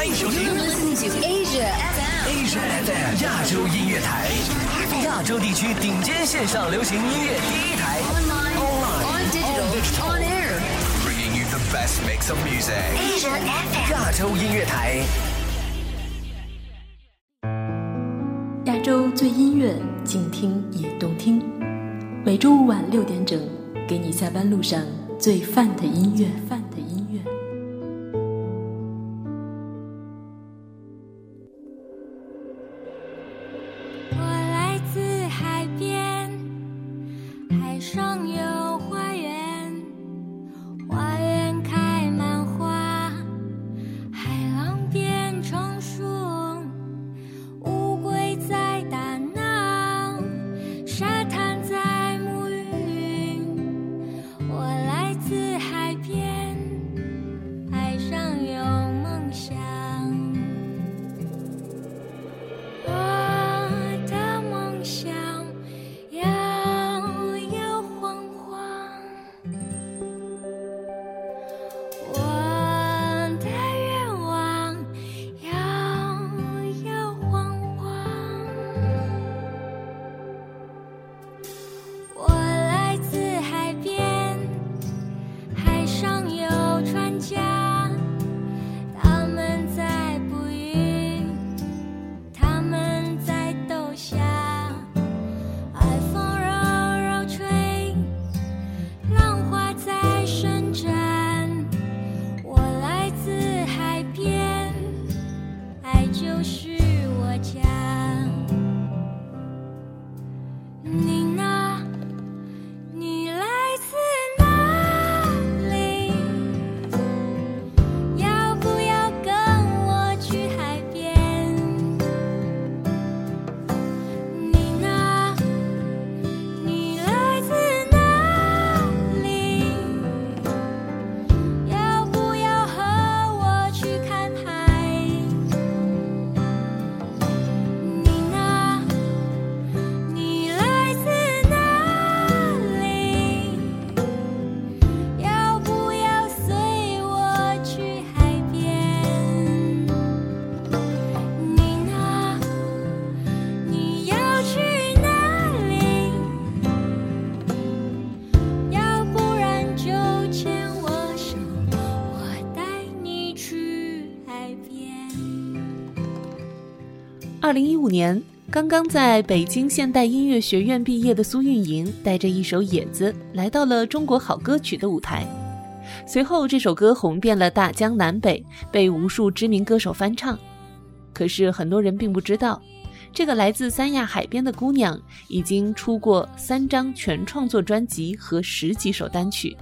欢迎收听 Asia FM. Asia FM 亚洲音乐台，亚洲地区顶尖线上流行音乐第一台 Online, on digital, on air. bringing you the best mix of music。Asia FM. 亚洲音乐台，亚洲最音乐，静听也动听。每周五晚六点整，给你下班路上最范的音乐。范的音乐。二零一五年，刚刚在北京现代音乐学院毕业的苏运莹，带着一首《野子》来到了中国好歌曲的舞台。随后，这首歌红遍了大江南北，被无数知名歌手翻唱。可是，很多人并不知道，这个来自三亚海边的姑娘，已经出过三张全创作专辑和十几首单曲。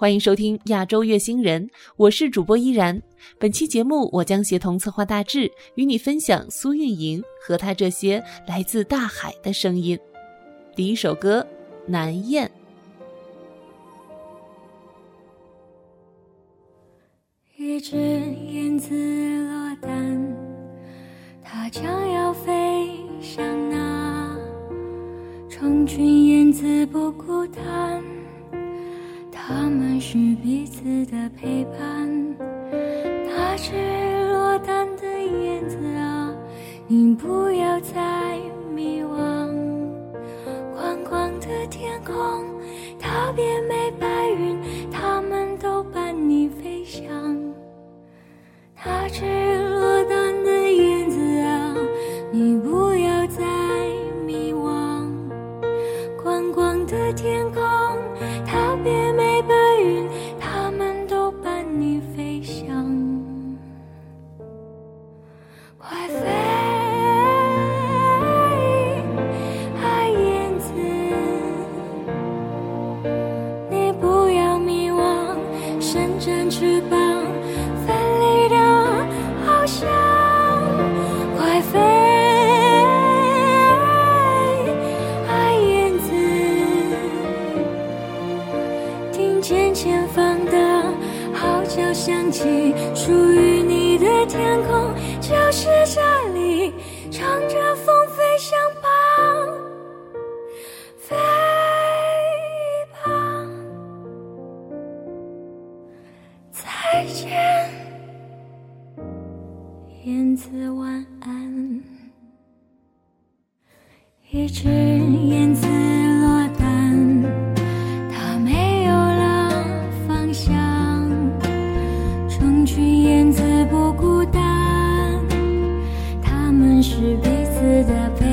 欢迎收听亚洲月星人，我是主播依然。本期节目，我将协同策划大致，与你分享苏运莹和他这些来自大海的声音。第一首歌《南燕》。一只燕子。That.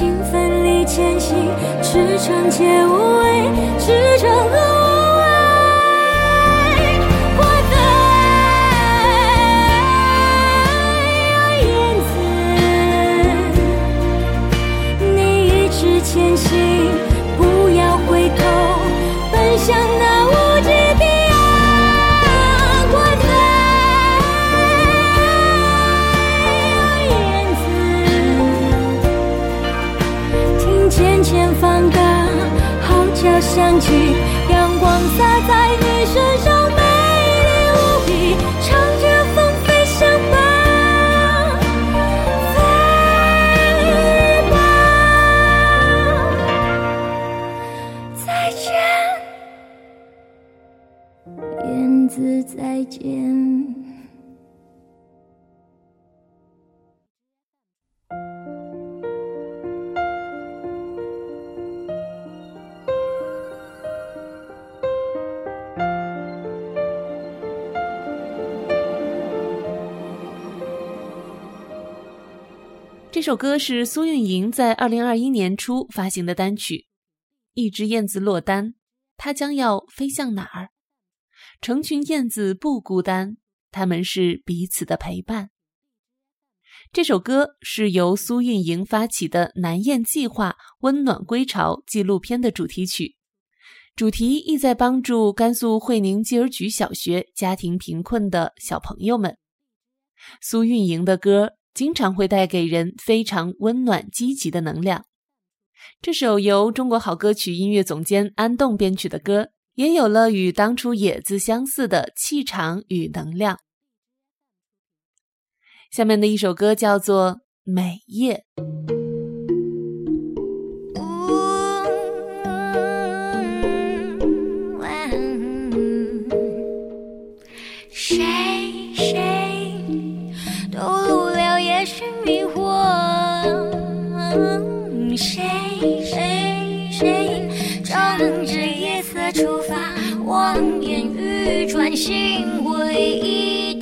心奋力前行，驰骋且无畏，驰骋。起阳光洒在这首歌是苏运莹在二零二一年初发行的单曲。一只燕子落单，它将要飞向哪儿？成群燕子不孤单，它们是彼此的陪伴。这首歌是由苏运莹发起的“南燕计划”温暖归巢纪录片的主题曲，主题意在帮助甘肃会宁基尔举小学家庭贫困的小朋友们。苏运莹的歌经常会带给人非常温暖、积极的能量。这首由中国好歌曲音乐总监安栋编曲的歌，也有了与当初《野子》相似的气场与能量。下面的一首歌叫做《美夜》。谁真心回忆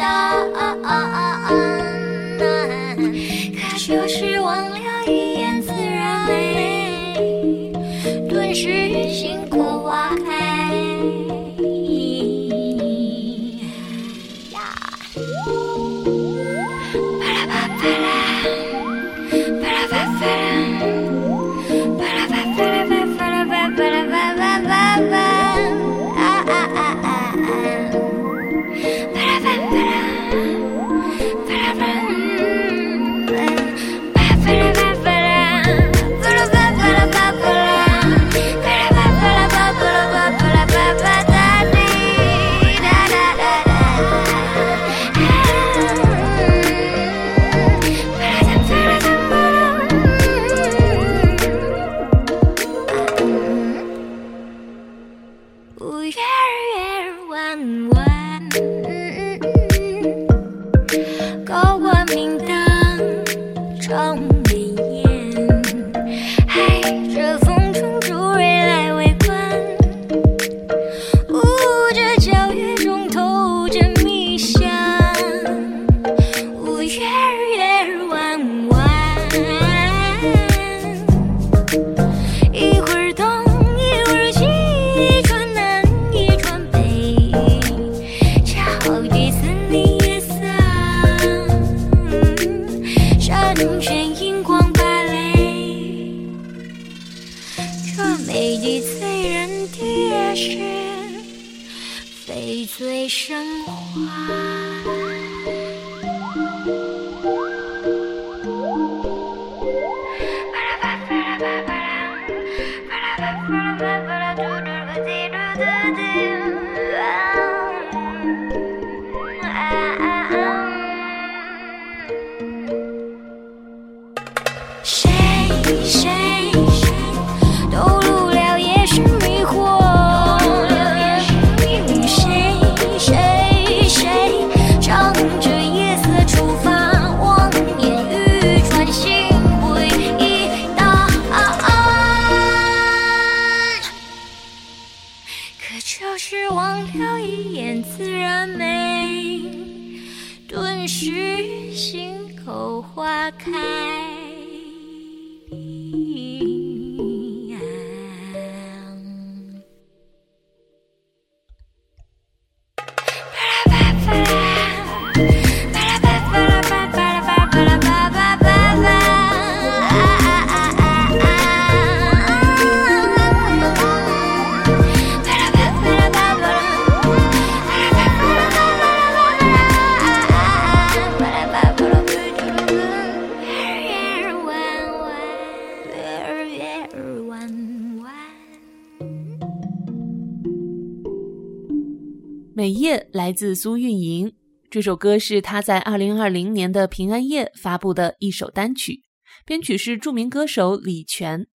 美夜来自苏运莹，这首歌是她在二零二零年的平安夜发布的一首单曲，编曲是著名歌手李泉。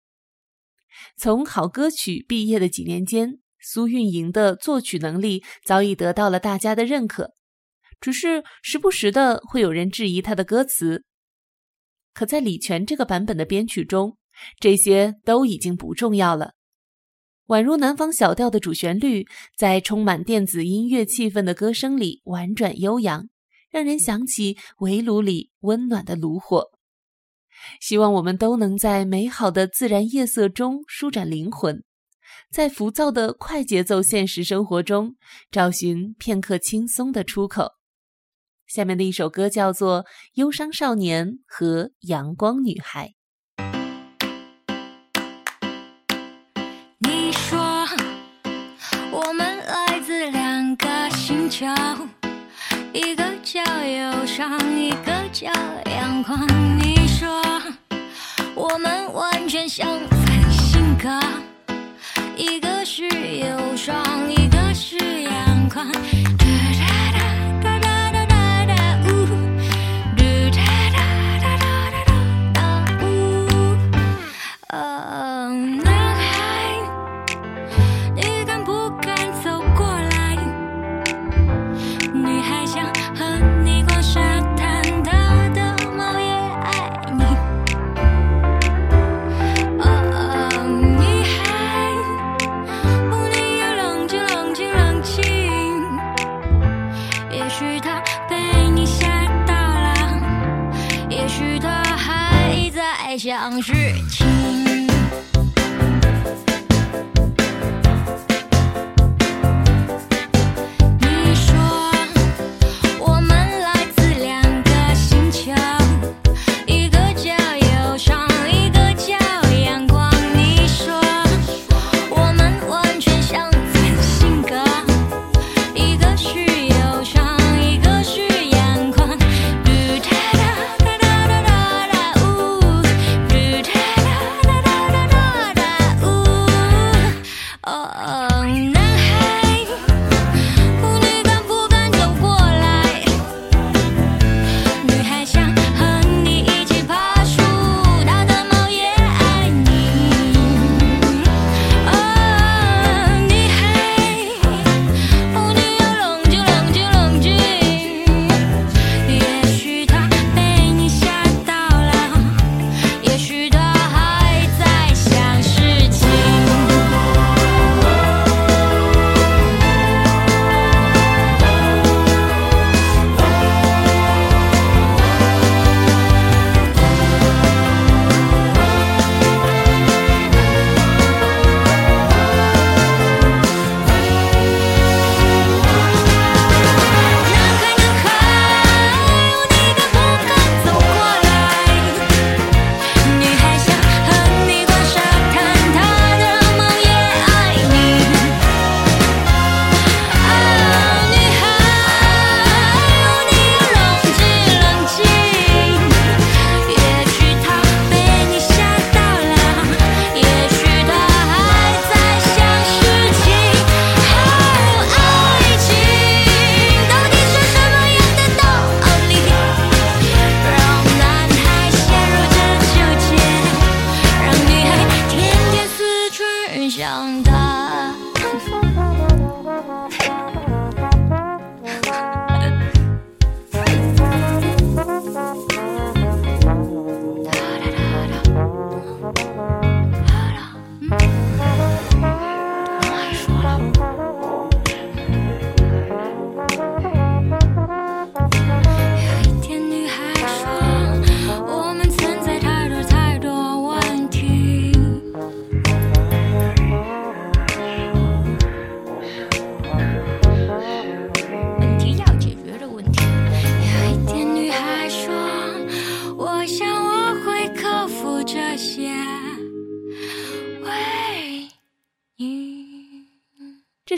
从好歌曲毕业的几年间，苏运莹的作曲能力早已得到了大家的认可，只是时不时的会有人质疑她的歌词。可在李泉这个版本的编曲中，这些都已经不重要了。宛如南方小调的主旋律，在充满电子音乐气氛的歌声里婉转悠扬，让人想起围炉里温暖的炉火。希望我们都能在美好的自然夜色中舒展灵魂，在浮躁的快节奏现实生活中找寻片刻轻松的出口。下面的一首歌叫做《忧伤少年》和《阳光女孩》。个星球，一个叫忧伤，一个叫阳光。你说我们完全相反性格，一个是忧伤，一个是阳光。像是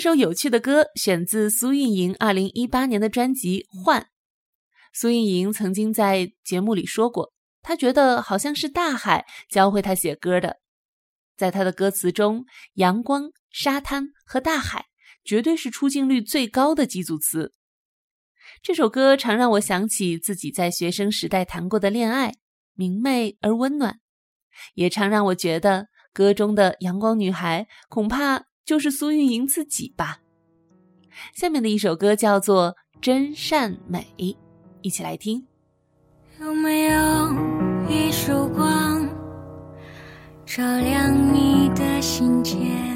首有趣的歌选自苏运莹二零一八年的专辑《换》。苏运莹曾经在节目里说过，她觉得好像是大海教会她写歌的。在她的歌词中，阳光、沙滩和大海绝对是出镜率最高的几组词。这首歌常让我想起自己在学生时代谈过的恋爱，明媚而温暖；也常让我觉得歌中的阳光女孩恐怕就是苏运莹自己吧。下面的一首歌叫做《真善美》，一起来听。有没有一束光，照亮你的心间？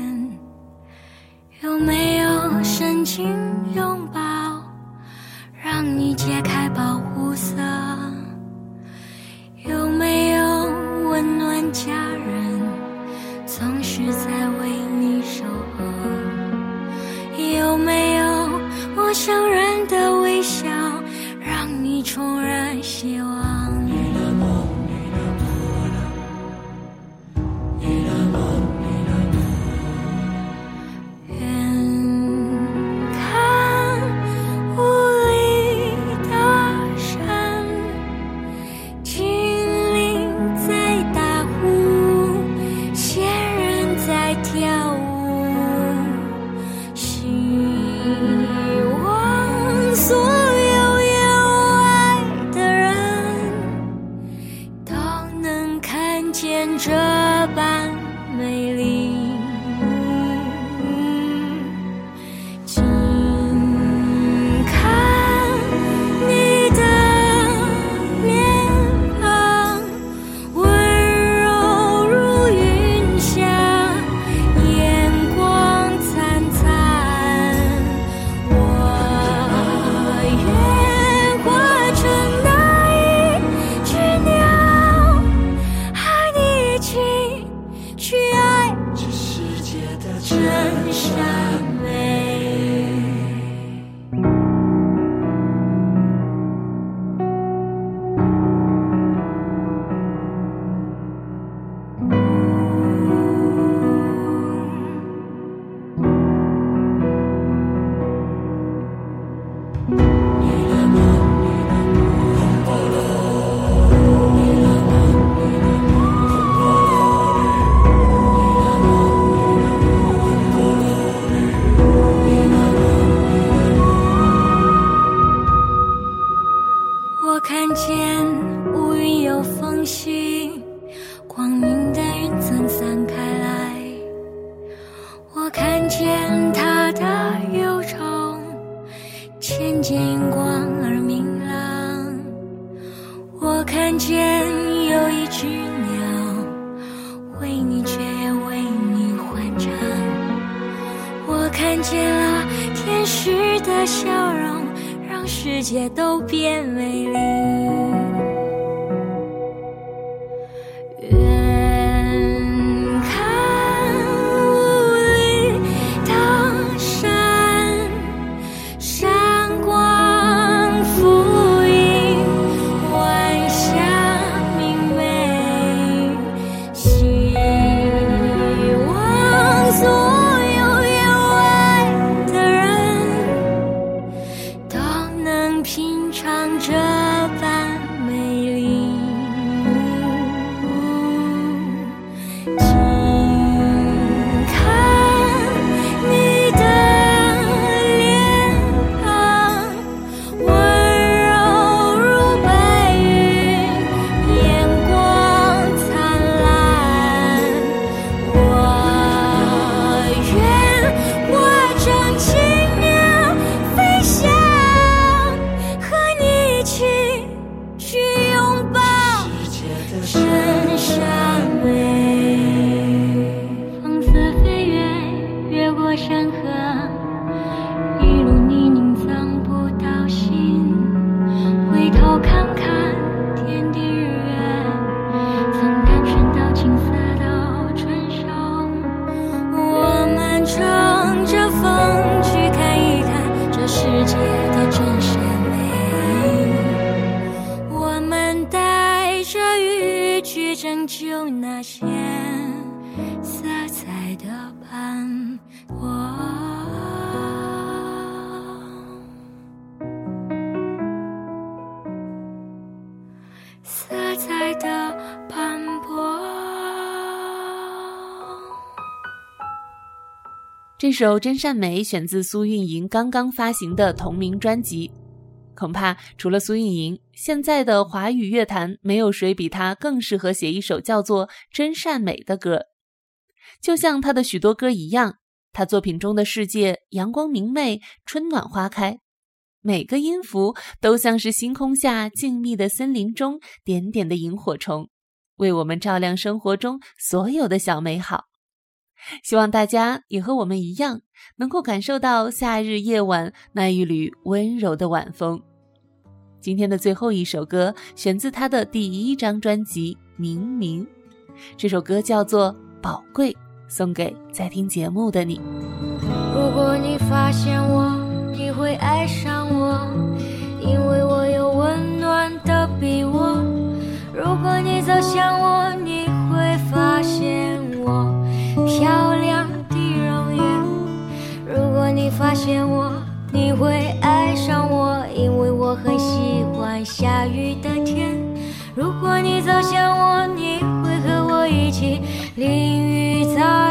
这首《真善美》选自苏运莹刚刚发行的同名专辑。恐怕除了苏运莹，现在的华语乐坛没有谁比她更适合写一首叫做《真善美》的歌。就像她的许多歌一样，她作品中的世界阳光明媚，春暖花开，每个音符都像是星空下静谧的森林中点点的萤火虫，为我们照亮生活中所有的小美好。希望大家也和我们一样能够感受到夏日夜晚那一缕温柔的晚风。今天的最后一首歌选自他的第一张专辑明明这首歌叫做宝贵送给在听节目的你。如果你发现我你会爱上我因为我有温暖的臂窝。如果你走向我你下雨的天。如果你走向我，你会和我一起淋雨在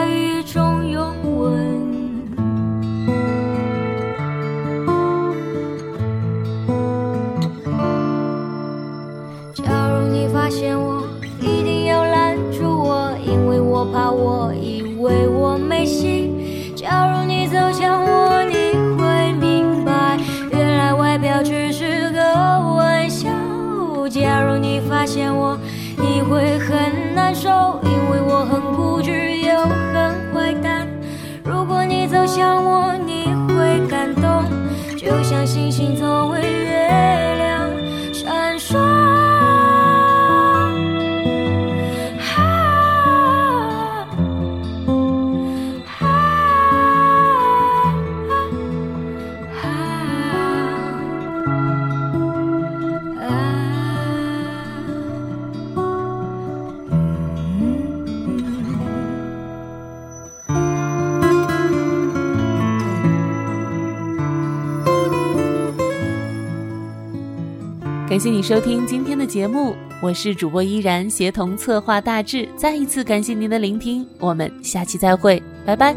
感谢你收听今天的节目，我是主播依然，协同策划大致。再一次感谢您的聆听，我们下期再会，拜拜。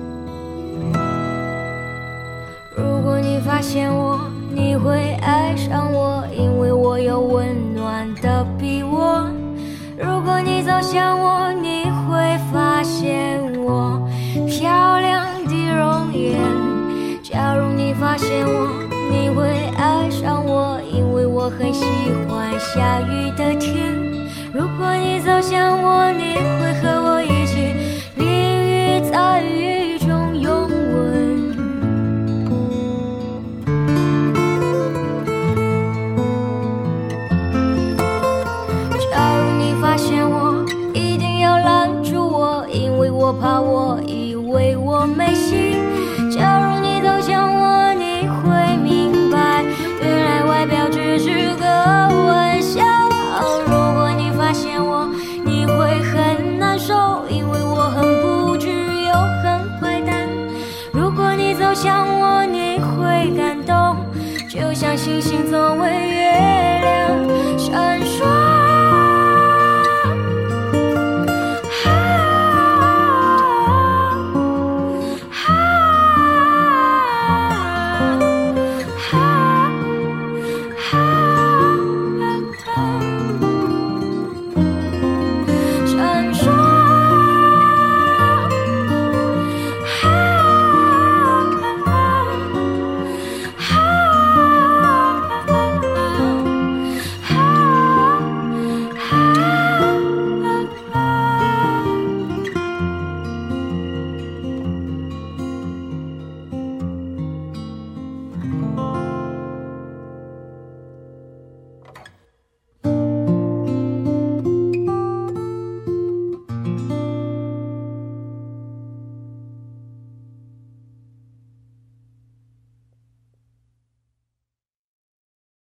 如果你发现我，你会爱上我，因为我有温暖的臂窝。如果你走向我，你会发现我漂亮的容颜。假如你发现我，我很喜欢下雨的天。如果你走向我，你会和